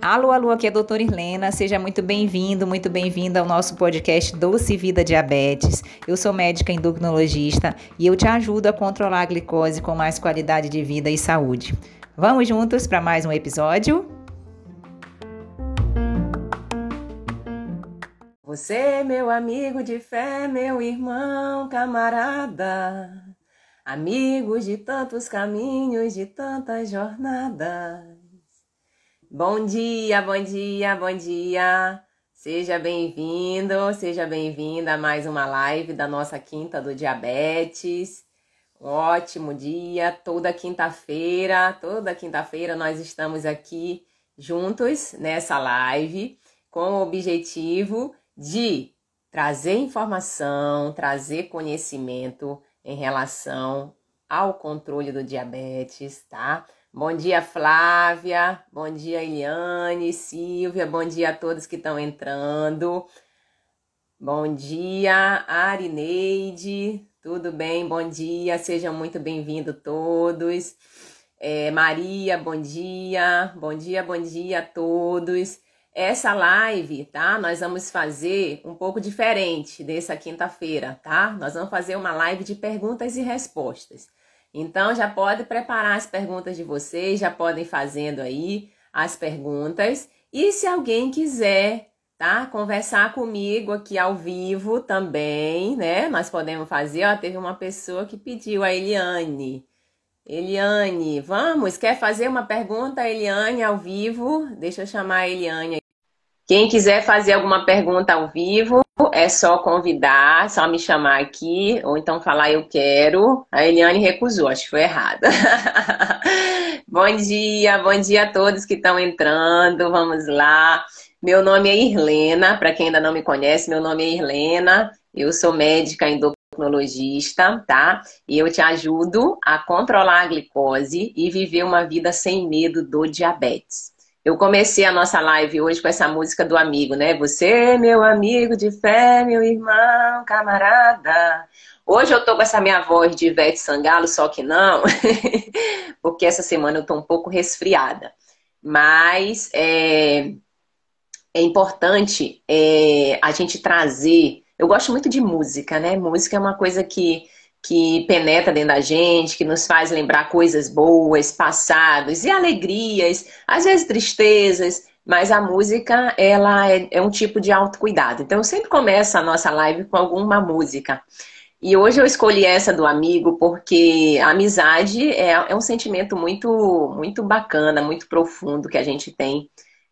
Alô, alô, aqui é a doutora Irlena. Seja muito bem-vindo, muito bem-vinda ao nosso podcast Doce Vida Diabetes. Eu sou médica endocrinologista e eu te ajudo a controlar a glicose com mais qualidade de vida e saúde. Vamos juntos para mais um episódio? Você, meu amigo de fé, meu irmão, camarada, amigos de tantos caminhos, de tantas jornadas. Bom dia, bom dia, bom dia. Seja bem-vindo, seja bem-vinda a mais uma live da nossa Quinta do Diabetes. Um ótimo dia, toda quinta-feira, toda quinta-feira nós estamos aqui juntos nessa live com o objetivo de trazer informação, trazer conhecimento em relação ao controle do diabetes, tá? Bom dia, Flávia. Bom dia, Eliane, Silvia. Bom dia a todos que estão entrando. Bom dia, Arineide. Tudo bem? Bom dia. Sejam muito bem-vindos todos. É, Maria, bom dia. Bom dia, bom dia a todos. Essa live, tá? Nós vamos fazer um pouco diferente dessa quinta-feira, tá? Nós vamos fazer uma live de perguntas e respostas. Então já pode preparar as perguntas de vocês, já podem fazendo aí as perguntas. E se alguém quiser, tá, conversar comigo aqui ao vivo também, né? Nós podemos fazer, ó, teve uma pessoa que pediu a Eliane. Eliane, vamos, quer fazer uma pergunta Eliane ao vivo? Deixa eu chamar a Eliane. Quem quiser fazer alguma pergunta ao vivo, é só convidar, só me chamar aqui, ou então falar eu quero. A Eliane recusou, acho que foi errado. bom dia, bom dia a todos que estão entrando, vamos lá. Meu nome é Irlena, para quem ainda não me conhece, meu nome é Irlena, eu sou médica endocrinologista, tá? E eu te ajudo a controlar a glicose e viver uma vida sem medo do diabetes. Eu comecei a nossa live hoje com essa música do amigo, né? Você, meu amigo de fé, meu irmão, camarada. Hoje eu tô com essa minha voz de Ivete Sangalo, só que não, porque essa semana eu tô um pouco resfriada. Mas é, é importante é, a gente trazer. Eu gosto muito de música, né? Música é uma coisa que que penetra dentro da gente, que nos faz lembrar coisas boas, passados e alegrias, às vezes tristezas, mas a música ela é, é um tipo de autocuidado. Então eu sempre começo a nossa live com alguma música. E hoje eu escolhi essa do amigo porque a amizade é, é um sentimento muito, muito bacana, muito profundo que a gente tem.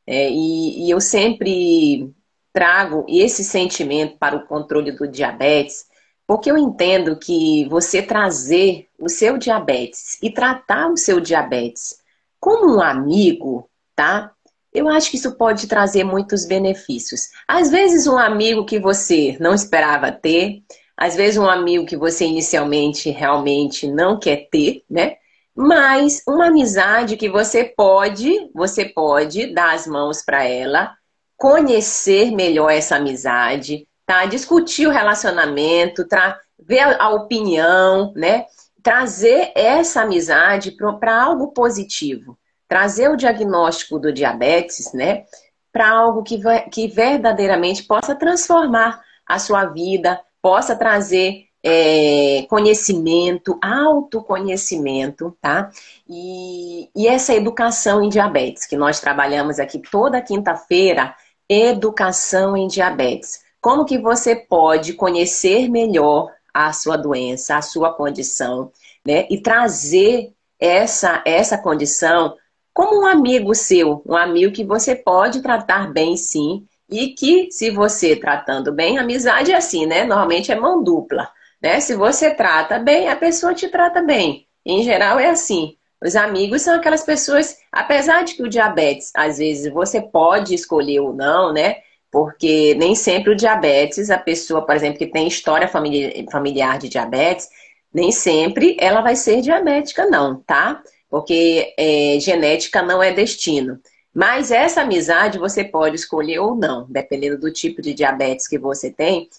É, e, e eu sempre trago esse sentimento para o controle do diabetes porque eu entendo que você trazer o seu diabetes e tratar o seu diabetes como um amigo, tá? Eu acho que isso pode trazer muitos benefícios. Às vezes, um amigo que você não esperava ter, às vezes, um amigo que você inicialmente realmente não quer ter, né? Mas uma amizade que você pode, você pode dar as mãos para ela, conhecer melhor essa amizade, tá? Discutir o relacionamento, tra ver a, opinião, né? Trazer essa amizade para algo positivo. Trazer o diagnóstico do diabetes, né? Para algo que, que verdadeiramente possa transformar a sua vida, possa trazer é, conhecimento, autoconhecimento, tá? E, e, essa educação em diabetes, que nós trabalhamos aqui toda quinta-feira, educação em diabetes. Como que você pode conhecer melhor a sua doença, a sua condição, né? E trazer essa, essa condição como um amigo seu, um amigo que você pode tratar bem sim, e que se você tratando bem, amizade é assim, né? Normalmente é mão dupla, né? Se você trata bem, a pessoa te trata bem. Em geral é assim. Os amigos são aquelas pessoas, apesar de que o diabetes, às vezes você pode escolher ou não, né? Porque nem sempre o diabetes, a pessoa, por exemplo, que tem história familiar de diabetes, nem sempre ela vai ser diabética, não, tá? Porque é, genética não é destino. Mas essa amizade você pode escolher ou não, dependendo do tipo de diabetes que você tem.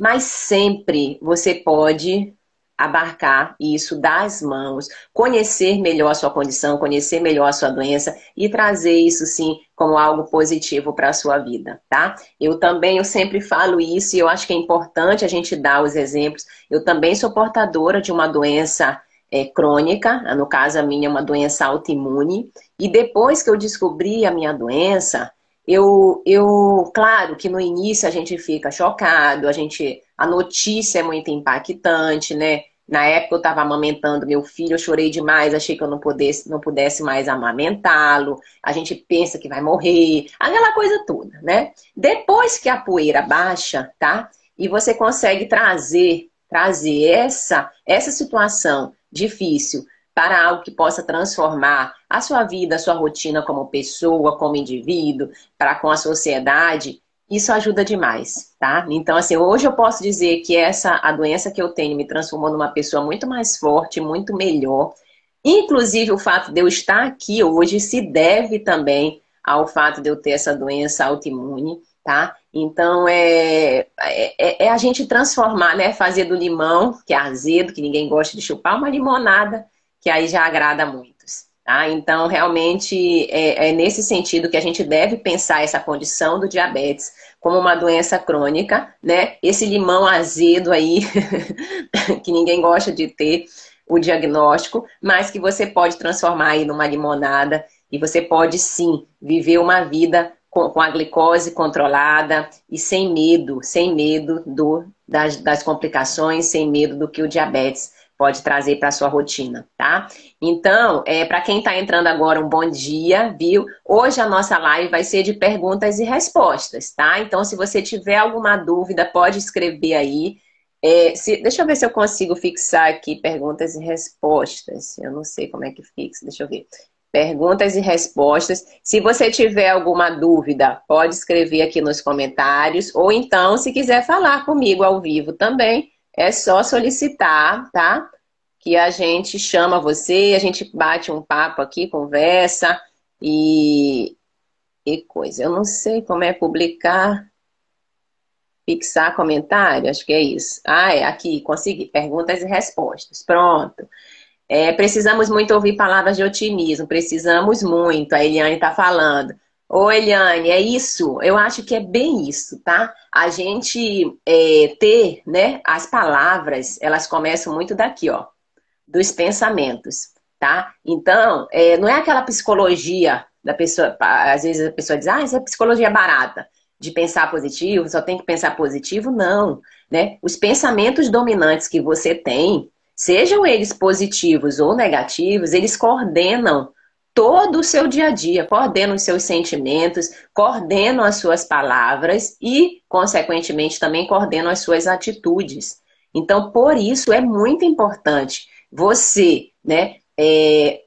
Mas sempre você pode abarcar isso das mãos, conhecer melhor a sua condição, conhecer melhor a sua doença e trazer isso sim como algo positivo para a sua vida, tá? Eu também, eu sempre falo isso e eu acho que é importante a gente dar os exemplos. Eu também sou portadora de uma doença é, crônica, no caso a minha é uma doença autoimune, e depois que eu descobri a minha doença, eu, eu, claro que no início a gente fica chocado, a gente, a notícia é muito impactante, né? Na época eu estava amamentando meu filho, eu chorei demais, achei que eu não pudesse, não pudesse mais amamentá-lo. A gente pensa que vai morrer, aquela coisa toda, né? Depois que a poeira baixa, tá? E você consegue trazer, trazer essa, essa situação difícil para algo que possa transformar a sua vida, a sua rotina como pessoa, como indivíduo, para com a sociedade, isso ajuda demais, tá? Então, assim, hoje eu posso dizer que essa, a doença que eu tenho me transformou numa pessoa muito mais forte, muito melhor. Inclusive, o fato de eu estar aqui hoje se deve também ao fato de eu ter essa doença autoimune, tá? Então, é, é, é, a gente transformar, né? Fazer do limão, que é azedo, que ninguém gosta de chupar, uma limonada que aí já agrada a muitos. Tá? Então, realmente, é, é nesse sentido que a gente deve pensar essa condição do diabetes como uma doença crônica, né? Esse limão azedo aí, que ninguém gosta de ter o diagnóstico, mas que você pode transformar aí numa limonada e você pode sim viver uma vida com, com a glicose controlada e sem medo, sem medo do, das, das complicações, sem medo do que o diabetes pode trazer para sua rotina, tá? Então, é, para quem está entrando agora, um bom dia, viu? Hoje a nossa live vai ser de perguntas e respostas, tá? Então, se você tiver alguma dúvida, pode escrever aí. É, se, deixa eu ver se eu consigo fixar aqui perguntas e respostas. Eu não sei como é que fixa, deixa eu ver. Perguntas e respostas. Se você tiver alguma dúvida, pode escrever aqui nos comentários. Ou então, se quiser falar comigo ao vivo também, é só solicitar, tá? Que a gente chama você, a gente bate um papo aqui, conversa e, e coisa. Eu não sei como é publicar, fixar comentário, acho que é isso. Ah, é aqui, consegui. Perguntas e respostas. Pronto. É, precisamos muito ouvir palavras de otimismo, precisamos muito. A Eliane está falando. Ô, Eliane, é isso. Eu acho que é bem isso, tá? A gente é, ter, né, as palavras, elas começam muito daqui, ó, dos pensamentos, tá? Então, é, não é aquela psicologia da pessoa, às vezes a pessoa diz, ah, isso é psicologia barata, de pensar positivo, só tem que pensar positivo, não, né? Os pensamentos dominantes que você tem, sejam eles positivos ou negativos, eles coordenam todo o seu dia a dia, coordena os seus sentimentos, coordena as suas palavras e, consequentemente, também coordena as suas atitudes. Então, por isso é muito importante você, né, é,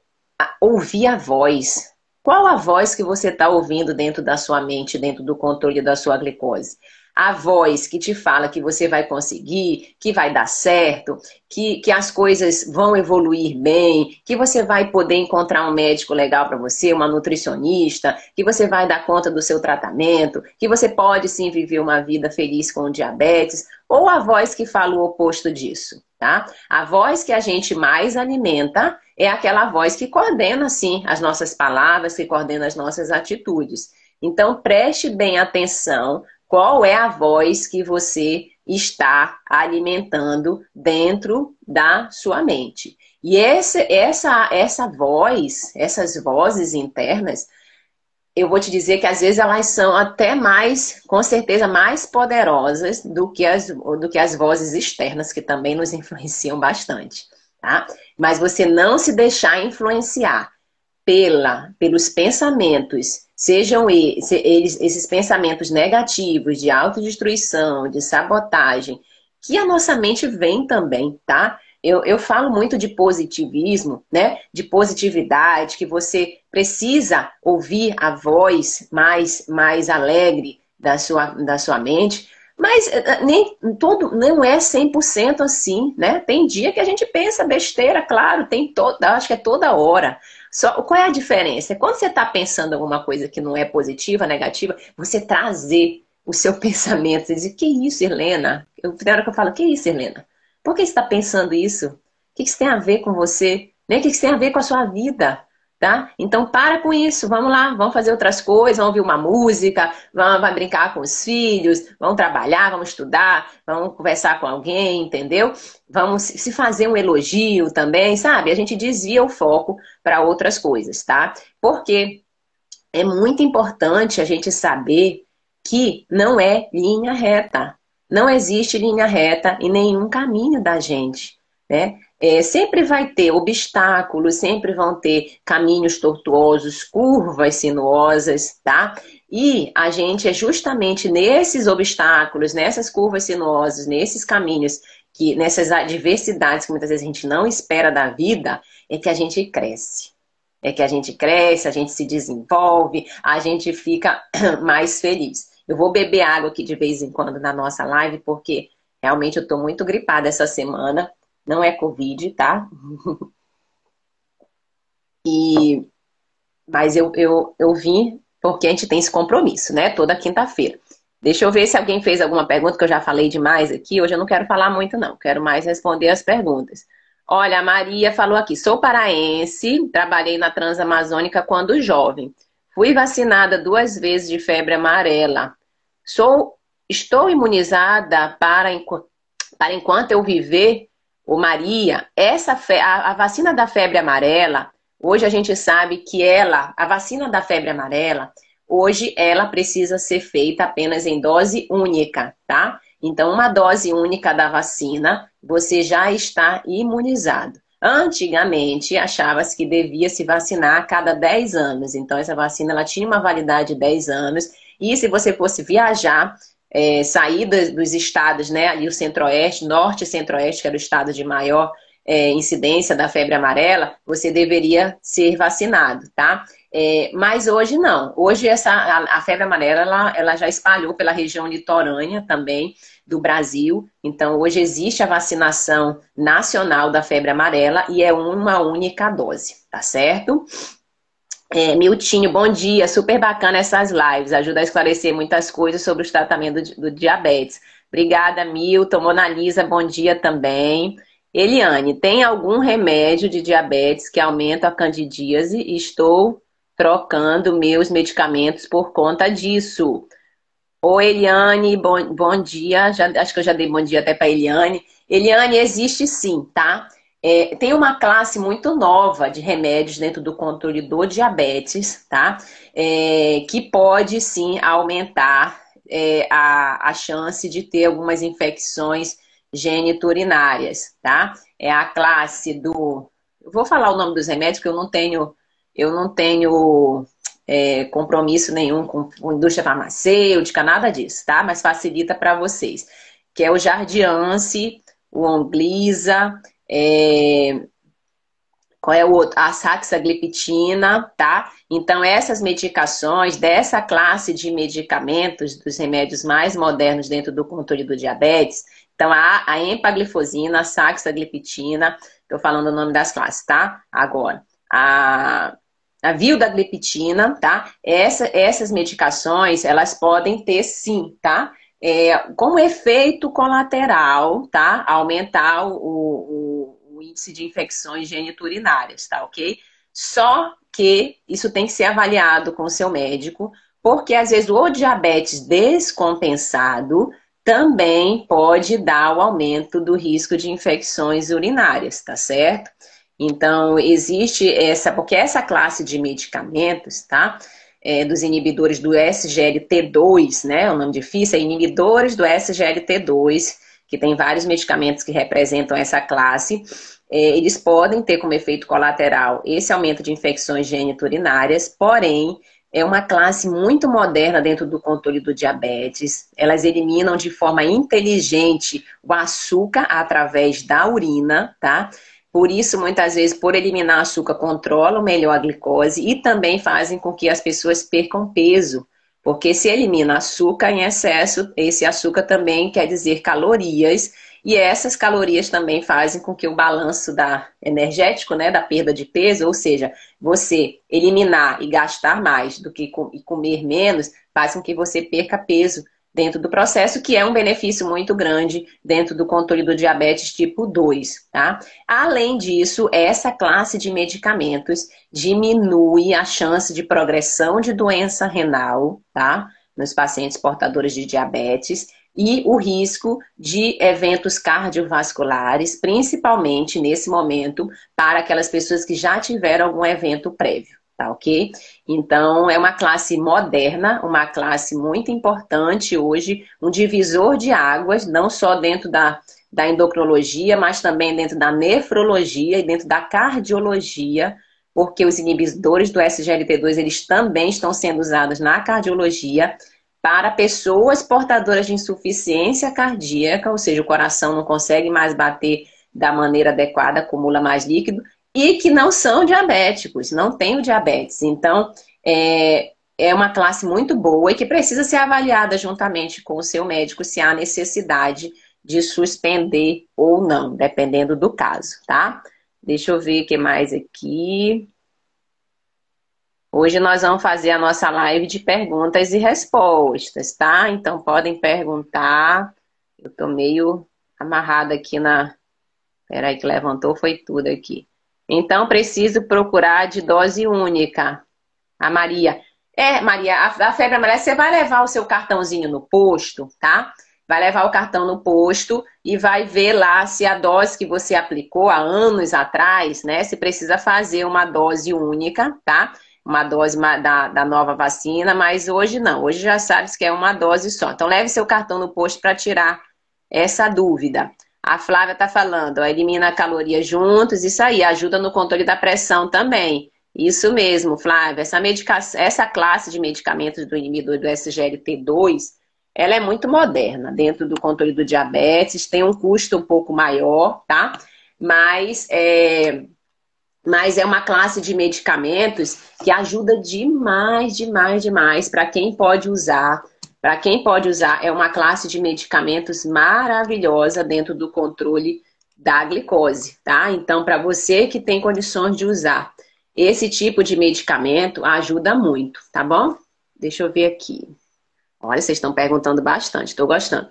ouvir a voz. Qual a voz que você está ouvindo dentro da sua mente, dentro do controle da sua glicose? a voz que te fala que você vai conseguir, que vai dar certo, que, que as coisas vão evoluir bem, que você vai poder encontrar um médico legal para você, uma nutricionista, que você vai dar conta do seu tratamento, que você pode sim viver uma vida feliz com diabetes, ou a voz que fala o oposto disso, tá? A voz que a gente mais alimenta é aquela voz que coordena sim as nossas palavras, que coordena as nossas atitudes. Então preste bem atenção qual é a voz que você está alimentando dentro da sua mente. E essa, essa, essa voz, essas vozes internas, eu vou te dizer que às vezes elas são até mais, com certeza, mais poderosas do que as, do que as vozes externas, que também nos influenciam bastante. Tá? Mas você não se deixar influenciar pela, pelos pensamentos sejam eles, esses pensamentos negativos de autodestruição, de sabotagem, que a nossa mente vem também, tá? Eu, eu falo muito de positivismo, né? De positividade, que você precisa ouvir a voz mais, mais alegre da sua, da sua mente, mas eh, eh, nem todo não é 100% assim, né? Tem dia que a gente pensa besteira, claro, tem toda, acho que é toda hora. Só, qual é a diferença? É quando você está pensando alguma coisa que não é positiva, negativa, você trazer o seu pensamento. Você dizer, que isso, Helena? Eu, tem hora que eu falo, que isso, Helena? Por que você está pensando isso? O que isso tem a ver com você? Né? O que isso tem a ver com a sua vida? Tá? Então para com isso, vamos lá, vamos fazer outras coisas, vamos ouvir uma música, vamos, vamos brincar com os filhos, vamos trabalhar, vamos estudar, vamos conversar com alguém, entendeu? Vamos se fazer um elogio também, sabe? A gente desvia o foco para outras coisas, tá? Porque é muito importante a gente saber que não é linha reta. Não existe linha reta em nenhum caminho da gente, né? É, sempre vai ter obstáculos, sempre vão ter caminhos tortuosos, curvas sinuosas, tá? E a gente é justamente nesses obstáculos, nessas curvas sinuosas, nesses caminhos, que nessas adversidades que muitas vezes a gente não espera da vida, é que a gente cresce. É que a gente cresce, a gente se desenvolve, a gente fica mais feliz. Eu vou beber água aqui de vez em quando na nossa live, porque realmente eu estou muito gripada essa semana. Não é Covid, tá? e, mas eu, eu, eu vim porque a gente tem esse compromisso, né? Toda quinta-feira. Deixa eu ver se alguém fez alguma pergunta, que eu já falei demais aqui. Hoje eu não quero falar muito, não. Quero mais responder as perguntas. Olha, a Maria falou aqui: sou paraense, trabalhei na Transamazônica quando jovem. Fui vacinada duas vezes de febre amarela. Sou, estou imunizada para, para enquanto eu viver Ô Maria, essa a, a vacina da febre amarela, hoje a gente sabe que ela, a vacina da febre amarela, hoje ela precisa ser feita apenas em dose única, tá? Então, uma dose única da vacina, você já está imunizado. Antigamente, achava-se que devia se vacinar a cada 10 anos. Então, essa vacina ela tinha uma validade de 10 anos. E se você fosse viajar, é, saídas dos estados, né, ali o centro-oeste, norte e centro-oeste, que era o estado de maior é, incidência da febre amarela, você deveria ser vacinado, tá? É, mas hoje não. Hoje essa, a, a febre amarela ela, ela, já espalhou pela região litorânea também do Brasil. Então hoje existe a vacinação nacional da febre amarela e é uma única dose, tá certo? É, Miltinho, bom dia. Super bacana essas lives. Ajuda a esclarecer muitas coisas sobre o tratamento do, do diabetes. Obrigada, Milton. Mona Lisa, bom dia também. Eliane, tem algum remédio de diabetes que aumenta a candidíase? Estou trocando meus medicamentos por conta disso. Oi, Eliane, bom, bom dia. Já, acho que eu já dei bom dia até para Eliane. Eliane, existe sim, tá? É, tem uma classe muito nova de remédios dentro do controle do diabetes, tá? É, que pode sim aumentar é, a, a chance de ter algumas infecções geniturinárias, tá? É a classe do. Eu vou falar o nome dos remédios, que eu não tenho, eu não tenho é, compromisso nenhum com, com indústria farmacêutica, nada disso, tá? Mas facilita para vocês. Que é o Jardiance, o Onglisa é, qual é o outro? A saxagliptina, tá? Então, essas medicações dessa classe de medicamentos, dos remédios mais modernos dentro do controle do diabetes, então a, a empaglifosina, a saxagliptina, estou falando o nome das classes, tá? Agora, a, a vildagliptina, tá? Essa, essas medicações, elas podem ter sim, tá? É, como efeito colateral, tá? Aumentar o, o, o índice de infecções geniturinárias, tá ok? Só que isso tem que ser avaliado com o seu médico, porque às vezes o diabetes descompensado também pode dar o aumento do risco de infecções urinárias, tá certo? Então, existe essa, porque essa classe de medicamentos, tá? é, dos inibidores do SGLT2, né? É um nome difícil, é inibidores do SGLT2, que tem vários medicamentos que representam essa classe. É, eles podem ter como efeito colateral esse aumento de infecções geniturinárias, porém, é uma classe muito moderna dentro do controle do diabetes. Elas eliminam de forma inteligente o açúcar através da urina, tá? Por isso, muitas vezes, por eliminar açúcar, controlam melhor a glicose e também fazem com que as pessoas percam peso. Porque se elimina açúcar em excesso, esse açúcar também quer dizer calorias, e essas calorias também fazem com que o balanço da energético, né, da perda de peso, ou seja, você eliminar e gastar mais do que com, e comer menos, faz com que você perca peso dentro do processo, que é um benefício muito grande dentro do controle do diabetes tipo 2, tá? Além disso, essa classe de medicamentos diminui a chance de progressão de doença renal, tá? Nos pacientes portadores de diabetes e o risco de eventos cardiovasculares, principalmente nesse momento, para aquelas pessoas que já tiveram algum evento prévio tá ok? Então, é uma classe moderna, uma classe muito importante hoje, um divisor de águas, não só dentro da, da endocrinologia, mas também dentro da nefrologia e dentro da cardiologia, porque os inibidores do SGLT2, eles também estão sendo usados na cardiologia para pessoas portadoras de insuficiência cardíaca, ou seja, o coração não consegue mais bater da maneira adequada, acumula mais líquido, e que não são diabéticos, não têm o diabetes. Então, é, é uma classe muito boa e que precisa ser avaliada juntamente com o seu médico se há necessidade de suspender ou não, dependendo do caso, tá? Deixa eu ver o que mais aqui. Hoje nós vamos fazer a nossa live de perguntas e respostas, tá? Então podem perguntar. Eu tô meio amarrada aqui na. Peraí, que levantou foi tudo aqui. Então, preciso procurar de dose única. A Maria. É, Maria, a, a febre amarela, você vai levar o seu cartãozinho no posto, tá? Vai levar o cartão no posto e vai ver lá se a dose que você aplicou há anos atrás, né? Se precisa fazer uma dose única, tá? Uma dose da, da nova vacina, mas hoje não. Hoje já sabe que é uma dose só. Então, leve seu cartão no posto para tirar essa dúvida. A Flávia está falando, ó, elimina a caloria juntos, isso aí, ajuda no controle da pressão também. Isso mesmo, Flávia. Essa, essa classe de medicamentos do inibidor do SGLT2, ela é muito moderna dentro do controle do diabetes, tem um custo um pouco maior, tá? Mas é, mas é uma classe de medicamentos que ajuda demais, demais, demais para quem pode usar para quem pode usar, é uma classe de medicamentos maravilhosa dentro do controle da glicose, tá? Então, para você que tem condições de usar esse tipo de medicamento, ajuda muito, tá bom? Deixa eu ver aqui. Olha, vocês estão perguntando bastante, estou gostando.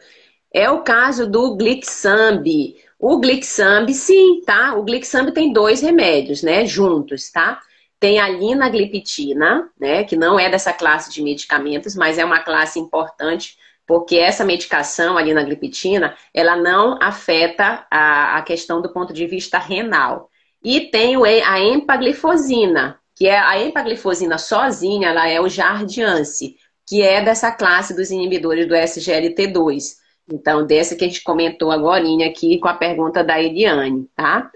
É o caso do Glixambi. O Glixambi, sim, tá? O Glixambi tem dois remédios, né, juntos, tá? Tem a linagliptina, né, que não é dessa classe de medicamentos, mas é uma classe importante porque essa medicação, a linagliptina, ela não afeta a, a questão do ponto de vista renal. E tem a empaglifosina, que é a empaglifosina sozinha, ela é o Jardiance, que é dessa classe dos inibidores do SGLT2. Então, dessa que a gente comentou agora aqui com a pergunta da Eliane, tá?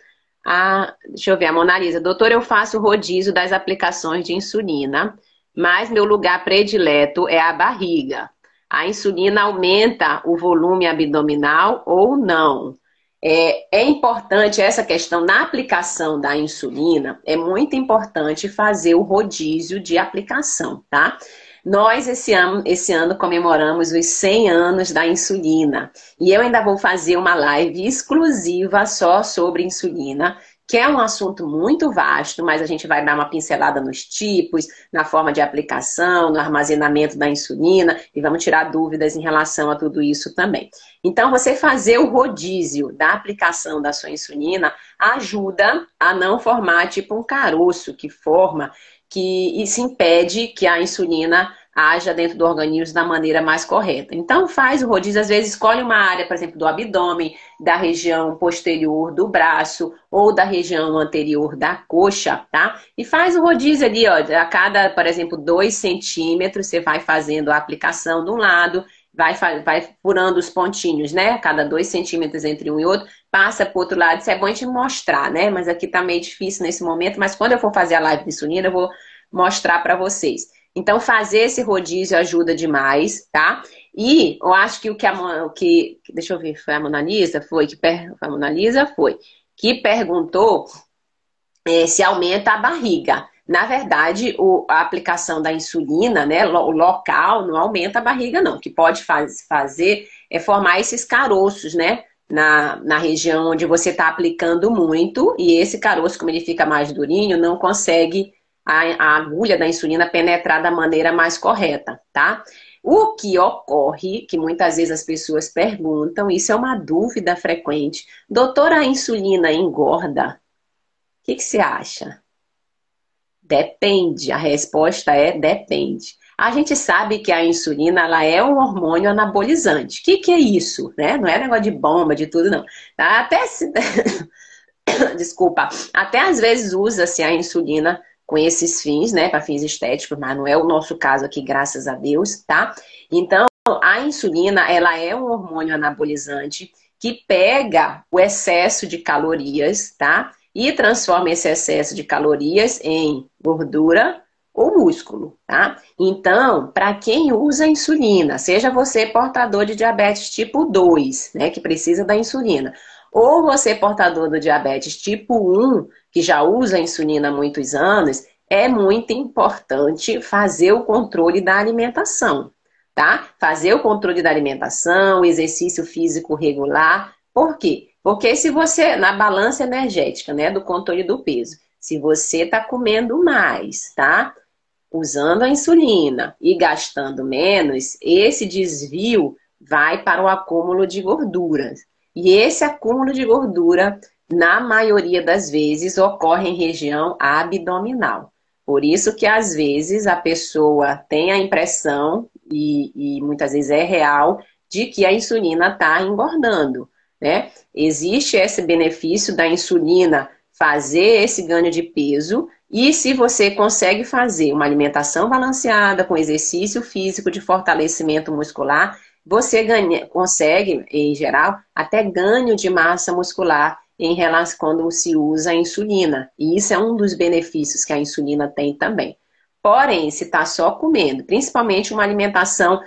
A, deixa eu ver, a Mona Lisa. Doutor, eu faço rodízio das aplicações de insulina, mas meu lugar predileto é a barriga. A insulina aumenta o volume abdominal ou não? É, é, importante essa questão na aplicação da insulina, é muito importante fazer o rodízio de aplicação, tá? Nós, esse ano, esse ano, comemoramos os 100 anos da insulina. E eu ainda vou fazer uma live exclusiva só sobre insulina, que é um assunto muito vasto, mas a gente vai dar uma pincelada nos tipos, na forma de aplicação, no armazenamento da insulina, e vamos tirar dúvidas em relação a tudo isso também. Então, você fazer o rodízio da aplicação da sua insulina ajuda a não formar tipo um caroço que forma que isso impede que a insulina haja dentro do organismo da maneira mais correta. Então faz o rodízio, às vezes escolhe uma área, por exemplo, do abdômen, da região posterior do braço ou da região anterior da coxa, tá? E faz o rodízio ali, ó, a cada, por exemplo, dois centímetros, você vai fazendo a aplicação de um lado, vai, vai furando os pontinhos, né? Cada dois centímetros entre um e outro, passa para outro lado. Isso é bom a gente mostrar, né? Mas aqui tá meio difícil nesse momento, mas quando eu for fazer a live de insulina, eu vou mostrar para vocês. Então, fazer esse rodízio ajuda demais, tá? E eu acho que o que a o que, deixa eu ver, foi a Mona Lisa, foi que per, a foi que perguntou é, se aumenta a barriga. Na verdade, o, a aplicação da insulina, né, o local não aumenta a barriga, não. O que pode faz, fazer é formar esses caroços, né? Na, na região onde você está aplicando muito, e esse caroço, como ele fica mais durinho, não consegue a, a agulha da insulina penetrar da maneira mais correta, tá? O que ocorre, que muitas vezes as pessoas perguntam, isso é uma dúvida frequente. Doutora, a insulina engorda? O que, que você acha? Depende. A resposta é depende. A gente sabe que a insulina ela é um hormônio anabolizante. O que, que é isso? Né? Não é negócio de bomba, de tudo, não. Tá? Até se... Desculpa. Até às vezes usa-se a insulina com esses fins, né, para fins estéticos, mas não é o nosso caso aqui, graças a Deus, tá? Então, a insulina, ela é um hormônio anabolizante que pega o excesso de calorias, tá? E transforma esse excesso de calorias em gordura ou músculo, tá? Então, para quem usa insulina, seja você portador de diabetes tipo 2, né, que precisa da insulina, ou você portador do diabetes tipo 1, que já usa insulina há muitos anos, é muito importante fazer o controle da alimentação, tá? Fazer o controle da alimentação, exercício físico regular. Por quê? Porque se você, na balança energética, né, do controle do peso, se você está comendo mais, tá? Usando a insulina e gastando menos, esse desvio vai para o acúmulo de gorduras. E esse acúmulo de gordura, na maioria das vezes, ocorre em região abdominal. Por isso que às vezes a pessoa tem a impressão, e, e muitas vezes é real, de que a insulina está engordando. Né? Existe esse benefício da insulina fazer esse ganho de peso, e se você consegue fazer uma alimentação balanceada, com exercício físico de fortalecimento muscular, você ganha, consegue, em geral, até ganho de massa muscular em relação quando se usa a insulina. E isso é um dos benefícios que a insulina tem também. Porém, se está só comendo, principalmente uma alimentação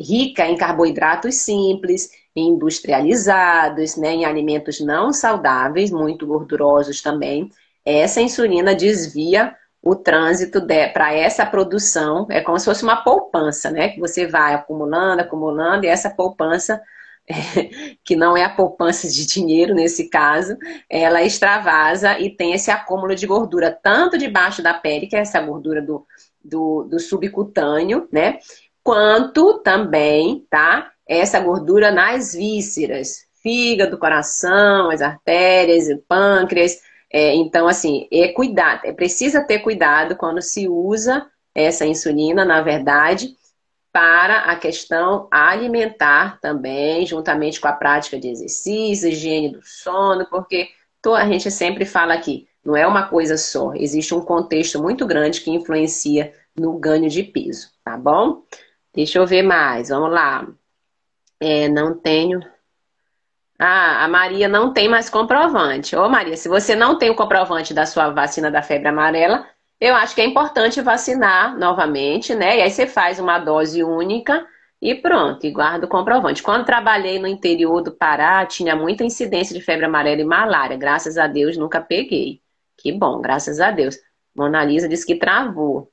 rica em carboidratos simples, industrializados, né, em alimentos não saudáveis, muito gordurosos também, essa insulina desvia o trânsito para essa produção, é como se fosse uma poupança, né? Que você vai acumulando, acumulando, e essa poupança, que não é a poupança de dinheiro nesse caso, ela extravasa e tem esse acúmulo de gordura, tanto debaixo da pele, que é essa gordura do, do, do subcutâneo, né? Quanto também, tá? Essa gordura nas vísceras, fígado, coração, as artérias, o pâncreas, é, então, assim, é cuidado, é precisa ter cuidado quando se usa essa insulina, na verdade, para a questão alimentar também, juntamente com a prática de exercício, higiene do sono, porque a gente sempre fala aqui, não é uma coisa só, existe um contexto muito grande que influencia no ganho de peso, tá bom? Deixa eu ver mais, vamos lá. É, não tenho. Ah, a Maria não tem mais comprovante. Ô Maria, se você não tem o comprovante da sua vacina da febre amarela, eu acho que é importante vacinar novamente, né? E aí você faz uma dose única e pronto, e guarda o comprovante. Quando trabalhei no interior do Pará, tinha muita incidência de febre amarela e malária. Graças a Deus nunca peguei. Que bom, graças a Deus. Mona Lisa disse que travou.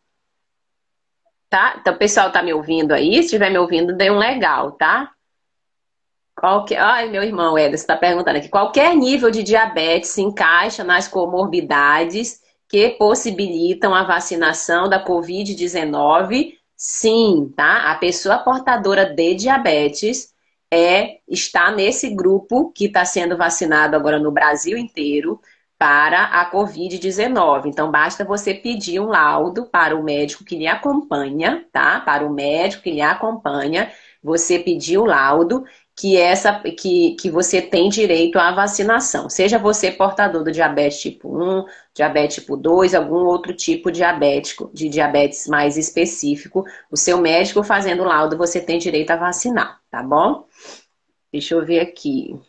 Tá? Então, o pessoal tá me ouvindo aí? Se estiver me ouvindo, dê um legal, tá? Qualquer... Ai, meu irmão Ederson está perguntando aqui. Qualquer nível de diabetes se encaixa nas comorbidades que possibilitam a vacinação da Covid-19? Sim, tá? A pessoa portadora de diabetes é está nesse grupo que está sendo vacinado agora no Brasil inteiro para a Covid-19. Então, basta você pedir um laudo para o médico que lhe acompanha, tá? Para o médico que lhe acompanha, você pedir o laudo que essa que, que você tem direito à vacinação. Seja você portador do diabetes tipo 1, diabetes tipo 2, algum outro tipo diabético, de diabetes mais específico, o seu médico fazendo laudo, você tem direito a vacinar, tá bom? Deixa eu ver aqui.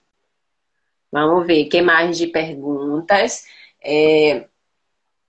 Vamos ver, que mais de perguntas? É,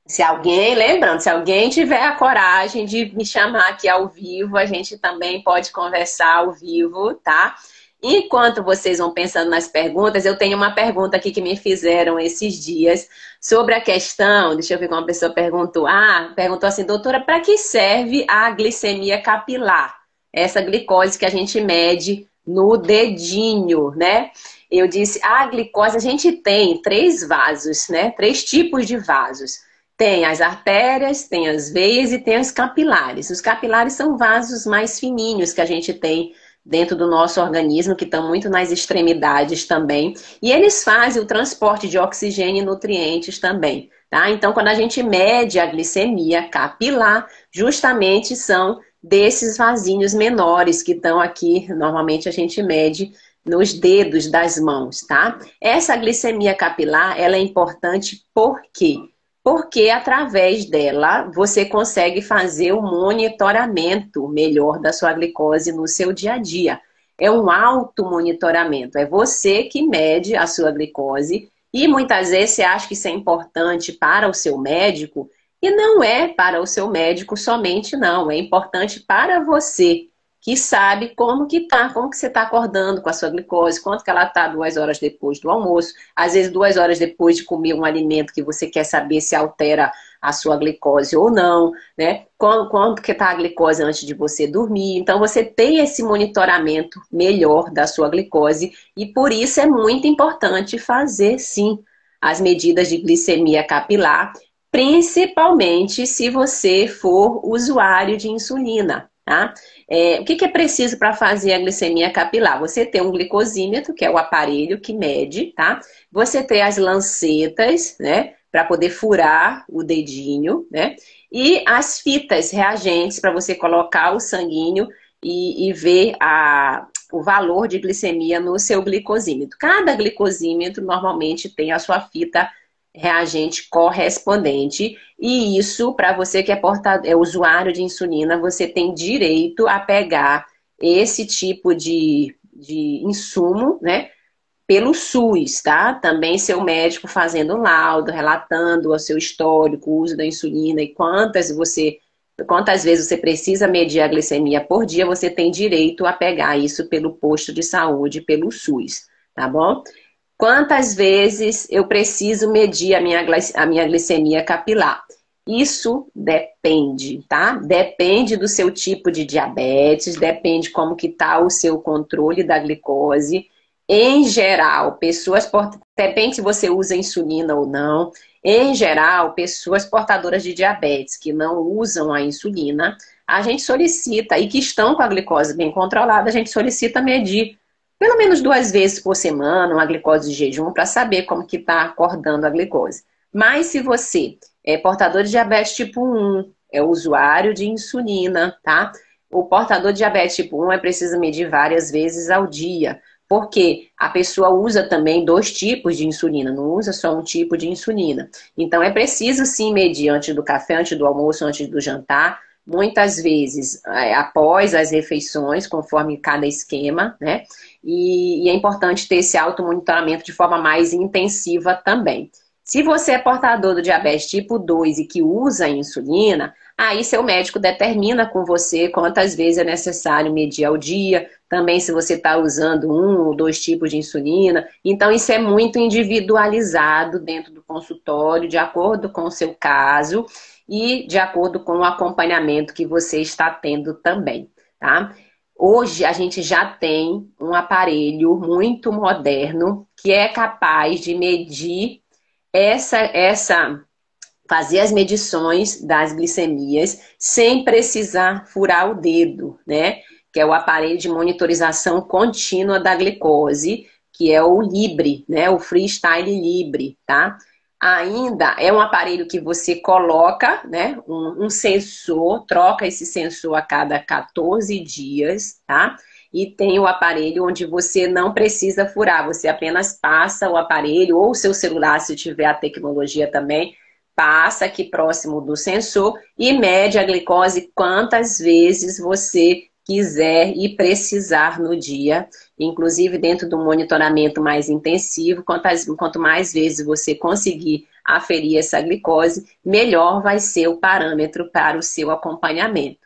se alguém, lembrando, se alguém tiver a coragem de me chamar aqui ao vivo, a gente também pode conversar ao vivo, tá? Enquanto vocês vão pensando nas perguntas, eu tenho uma pergunta aqui que me fizeram esses dias sobre a questão. Deixa eu ver como uma pessoa perguntou. Ah, perguntou assim, doutora, para que serve a glicemia capilar? Essa glicose que a gente mede no dedinho, né? Eu disse, a glicose, a gente tem três vasos, né? Três tipos de vasos. Tem as artérias, tem as veias e tem os capilares. Os capilares são vasos mais fininhos que a gente tem dentro do nosso organismo, que estão muito nas extremidades também. E eles fazem o transporte de oxigênio e nutrientes também. Tá? Então, quando a gente mede a glicemia capilar, justamente são desses vasinhos menores que estão aqui, normalmente a gente mede nos dedos das mãos, tá? Essa glicemia capilar, ela é importante por quê? Porque através dela você consegue fazer o um monitoramento melhor da sua glicose no seu dia a dia. É um auto-monitoramento, é você que mede a sua glicose e muitas vezes você acha que isso é importante para o seu médico e não é para o seu médico somente, não. É importante para você, que sabe como que tá, como que você está acordando com a sua glicose, quanto que ela está duas horas depois do almoço, às vezes duas horas depois de comer um alimento que você quer saber se altera a sua glicose ou não, né? Quanto, quanto que está a glicose antes de você dormir. Então, você tem esse monitoramento melhor da sua glicose e por isso é muito importante fazer, sim, as medidas de glicemia capilar principalmente se você for usuário de insulina, tá? É, o que, que é preciso para fazer a glicemia capilar? Você tem um glicosímetro, que é o aparelho que mede, tá? Você tem as lancetas, né? Para poder furar o dedinho, né? E as fitas reagentes para você colocar o sanguíneo e, e ver a, o valor de glicemia no seu glicosímetro. Cada glicosímetro normalmente tem a sua fita reagente correspondente. E isso, para você que é, portador, é usuário de insulina, você tem direito a pegar esse tipo de, de insumo, né? Pelo SUS, tá? Também seu médico fazendo laudo, relatando o seu histórico, o uso da insulina e quantas você quantas vezes você precisa medir a glicemia por dia, você tem direito a pegar isso pelo posto de saúde, pelo SUS, tá bom? Quantas vezes eu preciso medir a minha, a minha glicemia capilar? Isso depende, tá? Depende do seu tipo de diabetes, depende como que tá o seu controle da glicose. Em geral, pessoas depende se você usa insulina ou não. Em geral, pessoas portadoras de diabetes que não usam a insulina, a gente solicita e que estão com a glicose bem controlada, a gente solicita medir pelo menos duas vezes por semana uma glicose de jejum para saber como que está acordando a glicose. Mas se você é portador de diabetes tipo 1, é usuário de insulina, tá? O portador de diabetes tipo 1 é preciso medir várias vezes ao dia, porque a pessoa usa também dois tipos de insulina, não usa só um tipo de insulina. Então é preciso sim medir antes do café, antes do almoço, antes do jantar, muitas vezes é, após as refeições, conforme cada esquema, né? E, e é importante ter esse automonitoramento de forma mais intensiva também. Se você é portador do diabetes tipo 2 e que usa insulina, aí seu médico determina com você quantas vezes é necessário medir ao dia, também se você está usando um ou dois tipos de insulina. Então, isso é muito individualizado dentro do consultório, de acordo com o seu caso e de acordo com o acompanhamento que você está tendo também, tá? Hoje a gente já tem um aparelho muito moderno que é capaz de medir essa essa fazer as medições das glicemias sem precisar furar o dedo, né? Que é o aparelho de monitorização contínua da glicose, que é o Libre, né? O Freestyle Libre, tá? Ainda é um aparelho que você coloca, né? Um, um, sensor, troca esse sensor a cada 14 dias, tá? E tem o aparelho onde você não precisa furar, você apenas passa o aparelho, ou o seu celular, se tiver a tecnologia também, passa aqui próximo do sensor e mede a glicose quantas vezes você quiser e precisar no dia, inclusive dentro do monitoramento mais intensivo, quanto mais vezes você conseguir aferir essa glicose, melhor vai ser o parâmetro para o seu acompanhamento.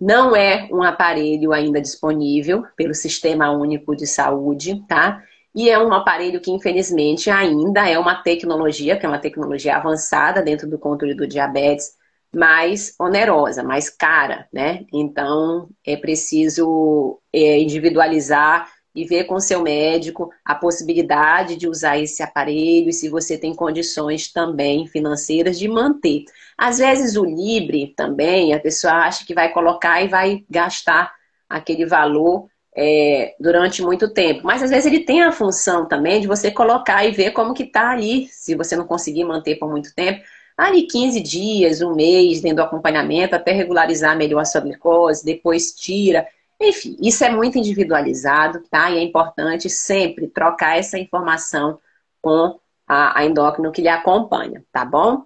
Não é um aparelho ainda disponível pelo Sistema Único de Saúde, tá? E é um aparelho que, infelizmente, ainda é uma tecnologia, que é uma tecnologia avançada dentro do controle do diabetes, mais onerosa, mais cara, né? Então é preciso é, individualizar e ver com seu médico a possibilidade de usar esse aparelho e se você tem condições também financeiras de manter. Às vezes o Libre também, a pessoa acha que vai colocar e vai gastar aquele valor é, durante muito tempo. Mas às vezes ele tem a função também de você colocar e ver como que está ali, se você não conseguir manter por muito tempo. Ali 15 dias, um mês, dentro do acompanhamento, até regularizar melhor a sua glicose, depois tira. Enfim, isso é muito individualizado, tá? E é importante sempre trocar essa informação com a, a endócrino que lhe acompanha, tá bom?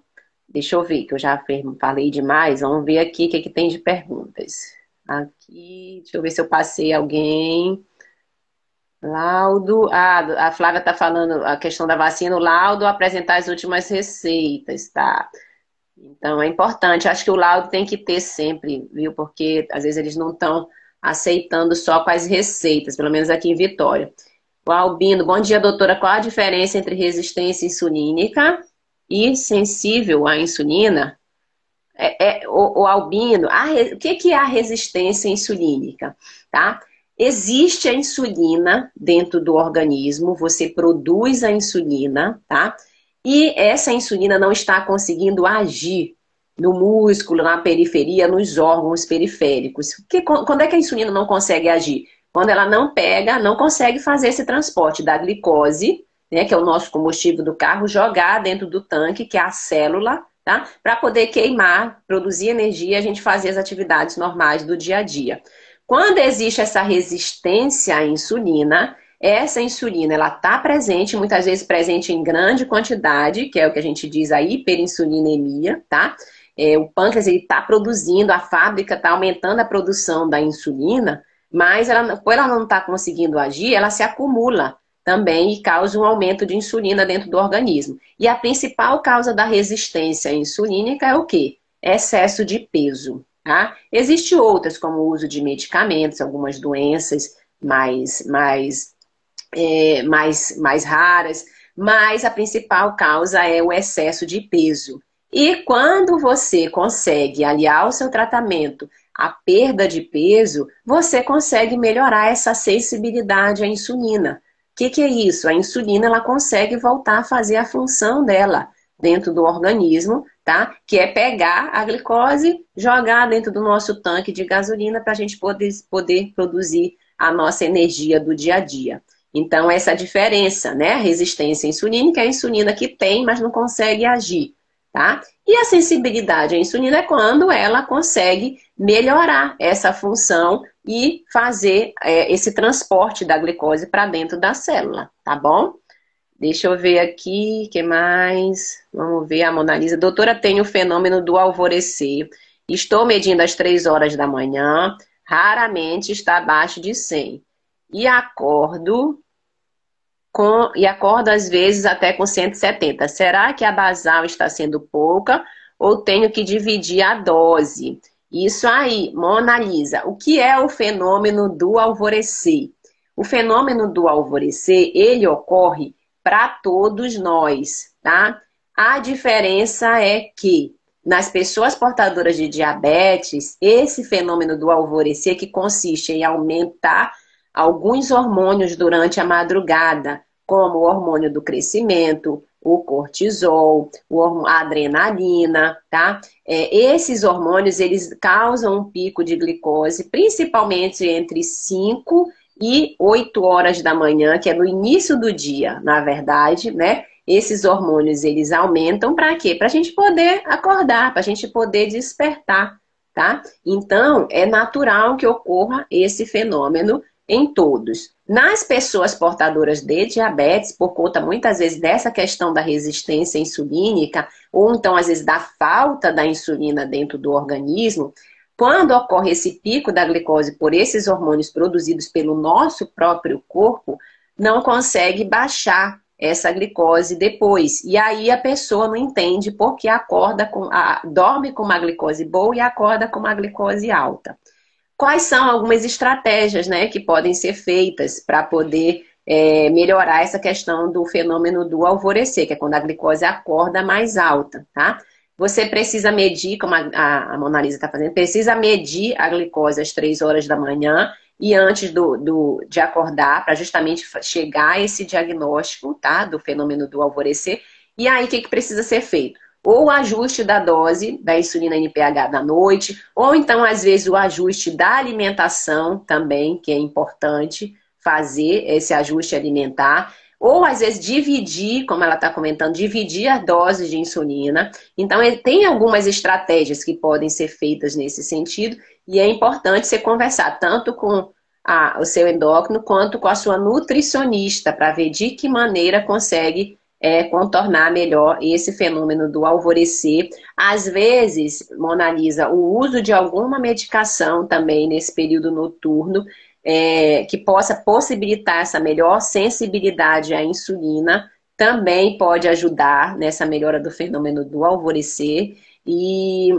Deixa eu ver, que eu já falei demais. Vamos ver aqui o que, que tem de perguntas. Aqui, deixa eu ver se eu passei alguém. Laudo. Ah, a Flávia está falando a questão da vacina, o laudo apresentar as últimas receitas, tá? Então é importante. Acho que o laudo tem que ter sempre, viu? Porque às vezes eles não estão aceitando só com as receitas, pelo menos aqui em Vitória. O Albino, bom dia, doutora. Qual a diferença entre resistência insulínica e sensível à insulina? É, é, o, o, albino, a, o que, que é a resistência insulínica? Tá? Existe a insulina dentro do organismo, você produz a insulina, tá? E essa insulina não está conseguindo agir no músculo, na periferia, nos órgãos periféricos. Que, quando é que a insulina não consegue agir? Quando ela não pega, não consegue fazer esse transporte da glicose, né, que é o nosso combustível do carro, jogar dentro do tanque, que é a célula, tá? Para poder queimar, produzir energia, a gente fazer as atividades normais do dia a dia. Quando existe essa resistência à insulina, essa insulina ela está presente, muitas vezes presente em grande quantidade, que é o que a gente diz a hiperinsulinemia, tá? É, o pâncreas está produzindo, a fábrica está aumentando a produção da insulina, mas ela, por ela não está conseguindo agir, ela se acumula também e causa um aumento de insulina dentro do organismo. E a principal causa da resistência insulínica é o quê? Excesso de peso. Tá? Existem outras, como o uso de medicamentos, algumas doenças mais, mais, é, mais, mais raras, mas a principal causa é o excesso de peso. E quando você consegue aliar o seu tratamento à perda de peso, você consegue melhorar essa sensibilidade à insulina. O que, que é isso? A insulina ela consegue voltar a fazer a função dela dentro do organismo, tá? Que é pegar a glicose, jogar dentro do nosso tanque de gasolina para a gente poder, poder produzir a nossa energia do dia a dia. Então, essa diferença, né? A resistência insulínica é a insulina que tem, mas não consegue agir tá? E a sensibilidade à insulina é quando ela consegue melhorar essa função e fazer é, esse transporte da glicose para dentro da célula, tá bom? Deixa eu ver aqui, que mais? Vamos ver a Mona Lisa. Doutora, tem o fenômeno do alvorecer. Estou medindo às 3 horas da manhã, raramente está abaixo de 100. E acordo com, e acordo às vezes até com 170. Será que a basal está sendo pouca ou tenho que dividir a dose? Isso aí, Mona Lisa. O que é o fenômeno do alvorecer? O fenômeno do alvorecer, ele ocorre para todos nós, tá? A diferença é que nas pessoas portadoras de diabetes, esse fenômeno do alvorecer que consiste em aumentar alguns hormônios durante a madrugada, como o hormônio do crescimento, o cortisol, a adrenalina, tá? É, esses hormônios, eles causam um pico de glicose, principalmente entre 5 e 8 horas da manhã, que é no início do dia, na verdade, né? Esses hormônios, eles aumentam para quê? Para a gente poder acordar, para a gente poder despertar, tá? Então, é natural que ocorra esse fenômeno em todos. Nas pessoas portadoras de diabetes, por conta muitas vezes dessa questão da resistência insulínica, ou então às vezes da falta da insulina dentro do organismo, quando ocorre esse pico da glicose por esses hormônios produzidos pelo nosso próprio corpo, não consegue baixar essa glicose depois. E aí a pessoa não entende porque acorda com a, dorme com uma glicose boa e acorda com uma glicose alta quais são algumas estratégias né, que podem ser feitas para poder é, melhorar essa questão do fenômeno do alvorecer, que é quando a glicose acorda mais alta, tá? Você precisa medir, como a, a, Mona Lisa está fazendo, precisa medir a glicose às 3 horas da manhã e antes do, do de acordar, para justamente chegar a esse diagnóstico, tá? Do fenômeno do alvorecer. E aí, o que, que precisa ser feito? Ou o ajuste da dose da insulina NPH da noite, ou então, às vezes, o ajuste da alimentação também, que é importante fazer esse ajuste alimentar. Ou às vezes dividir, como ela está comentando, dividir a dose de insulina. Então, tem algumas estratégias que podem ser feitas nesse sentido, e é importante você conversar tanto com a, o seu endócrino quanto com a sua nutricionista, para ver de que maneira consegue é, contornar melhor esse fenômeno do alvorecer. Às vezes, Mona Lisa, o uso de alguma medicação também nesse período noturno é, que possa possibilitar essa melhor sensibilidade à insulina, também pode ajudar nessa melhora do fenômeno do alvorecer. E,